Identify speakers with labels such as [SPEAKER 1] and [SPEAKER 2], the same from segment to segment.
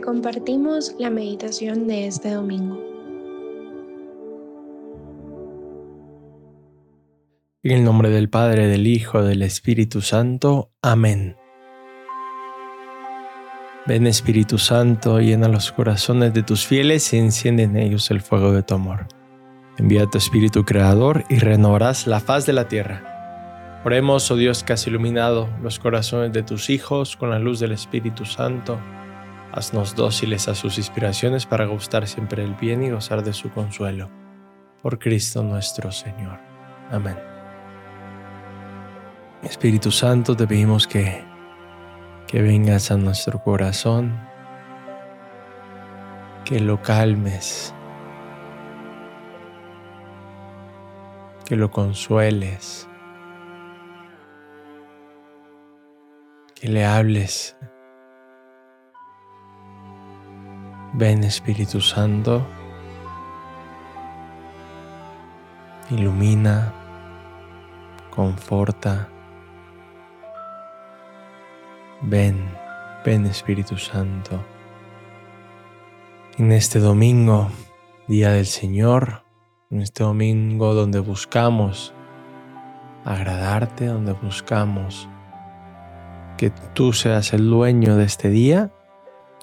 [SPEAKER 1] compartimos la meditación de este domingo.
[SPEAKER 2] En el nombre del Padre, del Hijo, del Espíritu Santo. Amén. Ven Espíritu Santo, llena los corazones de tus fieles y enciende en ellos el fuego de tu amor. Envía tu Espíritu Creador y renovarás la faz de la tierra. Oremos, oh Dios que has iluminado los corazones de tus hijos con la luz del Espíritu Santo. Haznos dóciles a sus inspiraciones para gustar siempre el bien y gozar de su consuelo. Por Cristo nuestro Señor. Amén. Espíritu Santo, te pedimos que que vengas a nuestro corazón, que lo calmes, que lo consueles, que le hables. Ven Espíritu Santo, ilumina, conforta, Ven, ven Espíritu Santo. En este domingo, Día del Señor, en este domingo donde buscamos agradarte, donde buscamos que tú seas el dueño de este día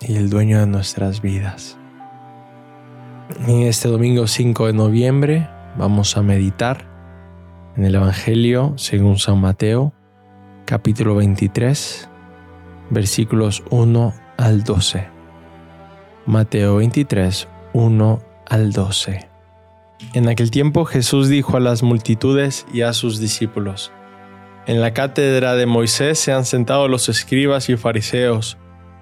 [SPEAKER 2] y el dueño de nuestras vidas. En este domingo 5 de noviembre vamos a meditar en el Evangelio según San Mateo, capítulo 23, versículos 1 al 12. Mateo 23, 1 al 12. En aquel tiempo Jesús dijo a las multitudes y a sus discípulos, En la cátedra de Moisés se han sentado los escribas y fariseos.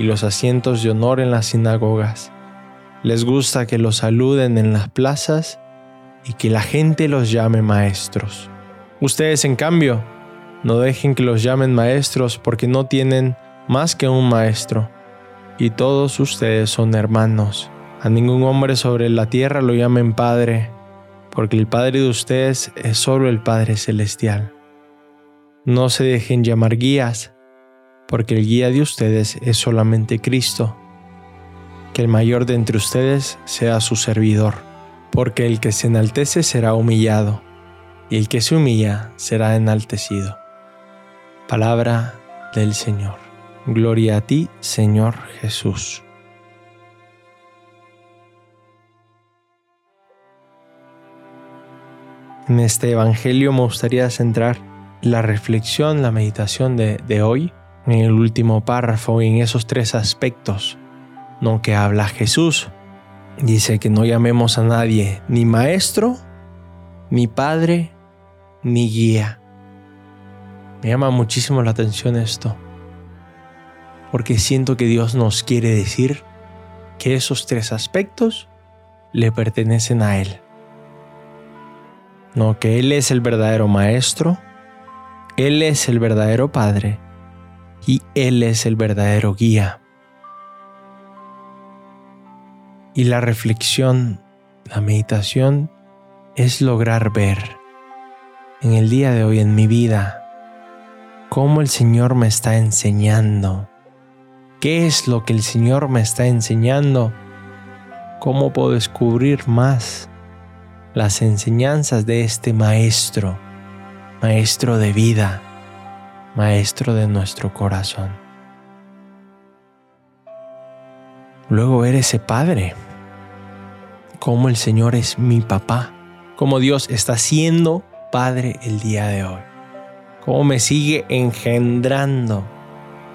[SPEAKER 2] y los asientos de honor en las sinagogas. Les gusta que los saluden en las plazas y que la gente los llame maestros. Ustedes, en cambio, no dejen que los llamen maestros porque no tienen más que un maestro y todos ustedes son hermanos. A ningún hombre sobre la tierra lo llamen Padre, porque el Padre de ustedes es solo el Padre Celestial. No se dejen llamar guías, porque el guía de ustedes es solamente Cristo. Que el mayor de entre ustedes sea su servidor, porque el que se enaltece será humillado, y el que se humilla será enaltecido. Palabra del Señor. Gloria a ti, Señor Jesús. En este Evangelio me gustaría centrar la reflexión, la meditación de, hoy en el último párrafo, en esos tres aspectos, no que habla Jesús. Dice que no llamemos a nadie ni maestro, ni padre, ni guía. Me llama muchísimo la atención esto porque siento que Dios nos quiere decir que esos tres aspectos le pertenecen a Él. No, que Él es el verdadero maestro, Él es el verdadero Padre y Él es el verdadero guía. Y la reflexión, la meditación, es lograr ver en el día de hoy en mi vida cómo el Señor me está enseñando ¿Qué es lo que el Señor me está enseñando? ¿Cómo puedo descubrir más las enseñanzas de este Maestro, Maestro de vida, Maestro de nuestro corazón? Luego ver ese Padre, cómo el Señor es mi papá, cómo Dios está siendo Padre el día de hoy, cómo me sigue engendrando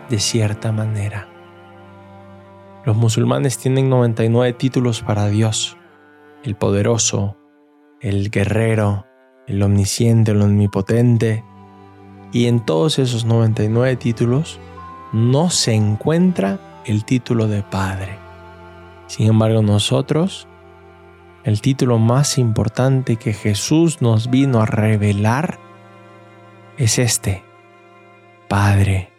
[SPEAKER 2] de cierta manera. Los musulmanes tienen 99 títulos para Dios, el poderoso, el guerrero, el omnisciente, el omnipotente, y en todos esos 99 títulos no se encuentra el título de Padre. Sin embargo, nosotros, el título más importante que Jesús nos vino a revelar es este, Padre.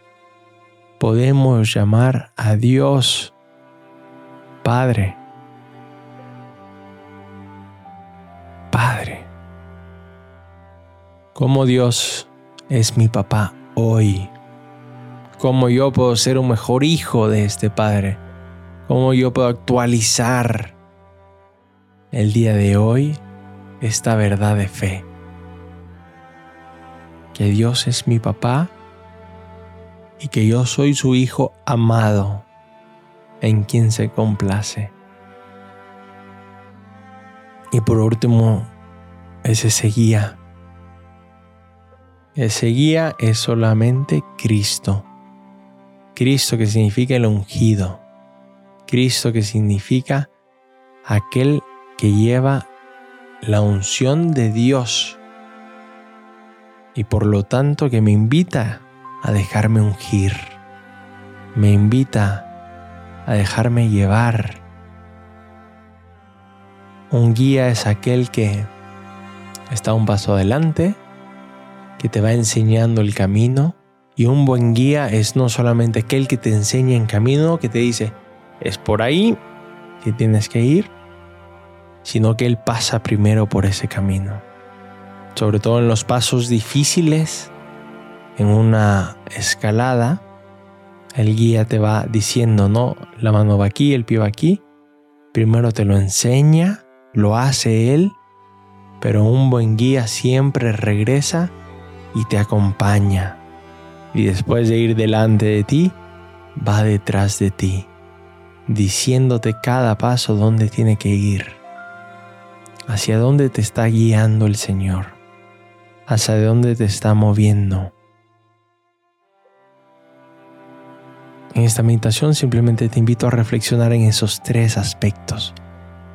[SPEAKER 2] Podemos llamar a Dios Padre. Padre. Como Dios es mi papá hoy. Cómo yo puedo ser un mejor hijo de este Padre. Cómo yo puedo actualizar el día de hoy esta verdad de fe. Que Dios es mi papá y que yo soy su hijo amado en quien se complace. Y por último, es ese guía. Ese guía es solamente Cristo. Cristo que significa el ungido. Cristo que significa aquel que lleva la unción de Dios y por lo tanto que me invita a dejarme ungir, me invita a dejarme llevar. Un guía es aquel que está un paso adelante, te va enseñando el camino y un buen guía es no solamente aquel que te enseña en camino, que te dice, es por ahí que tienes que ir, sino que Él pasa primero por ese camino. Sobre todo en los pasos difíciles, en una escalada, el guía te va diciendo, no, la mano va aquí, el pie va aquí. Primero te lo enseña, lo hace Él, pero un buen guía siempre regresa y te acompaña y después de ir delante de ti, va detrás de ti, diciéndote cada paso dónde tiene que ir, hacia dónde te está guiando el Señor, hacia dónde te está moviendo. En esta meditación simplemente te invito a reflexionar en esos tres aspectos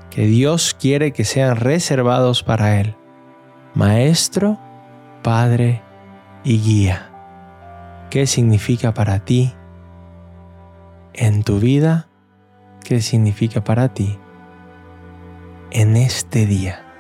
[SPEAKER 2] que Dios quiere que sean reservados para Él. Maestro, Padre y Guía qué significa para ti en tu vida, qué significa para ti en este día.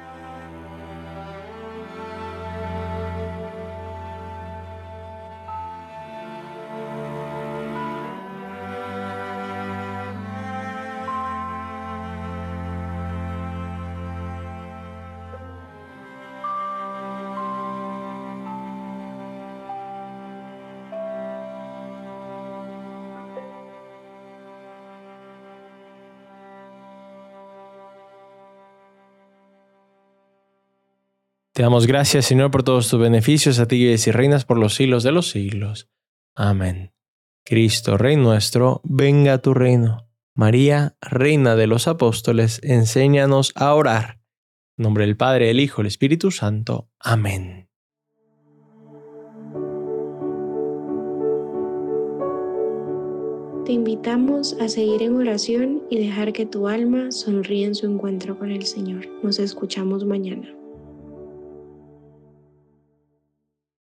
[SPEAKER 2] Te damos gracias, Señor, por todos tus beneficios, a ti y reinas por los siglos de los siglos. Amén. Cristo, Rey nuestro, venga a tu reino. María, Reina de los Apóstoles, enséñanos a orar. En nombre del Padre, del Hijo, del Espíritu Santo. Amén.
[SPEAKER 1] Te invitamos a seguir en oración y dejar que tu alma sonríe en su encuentro con el Señor. Nos escuchamos mañana.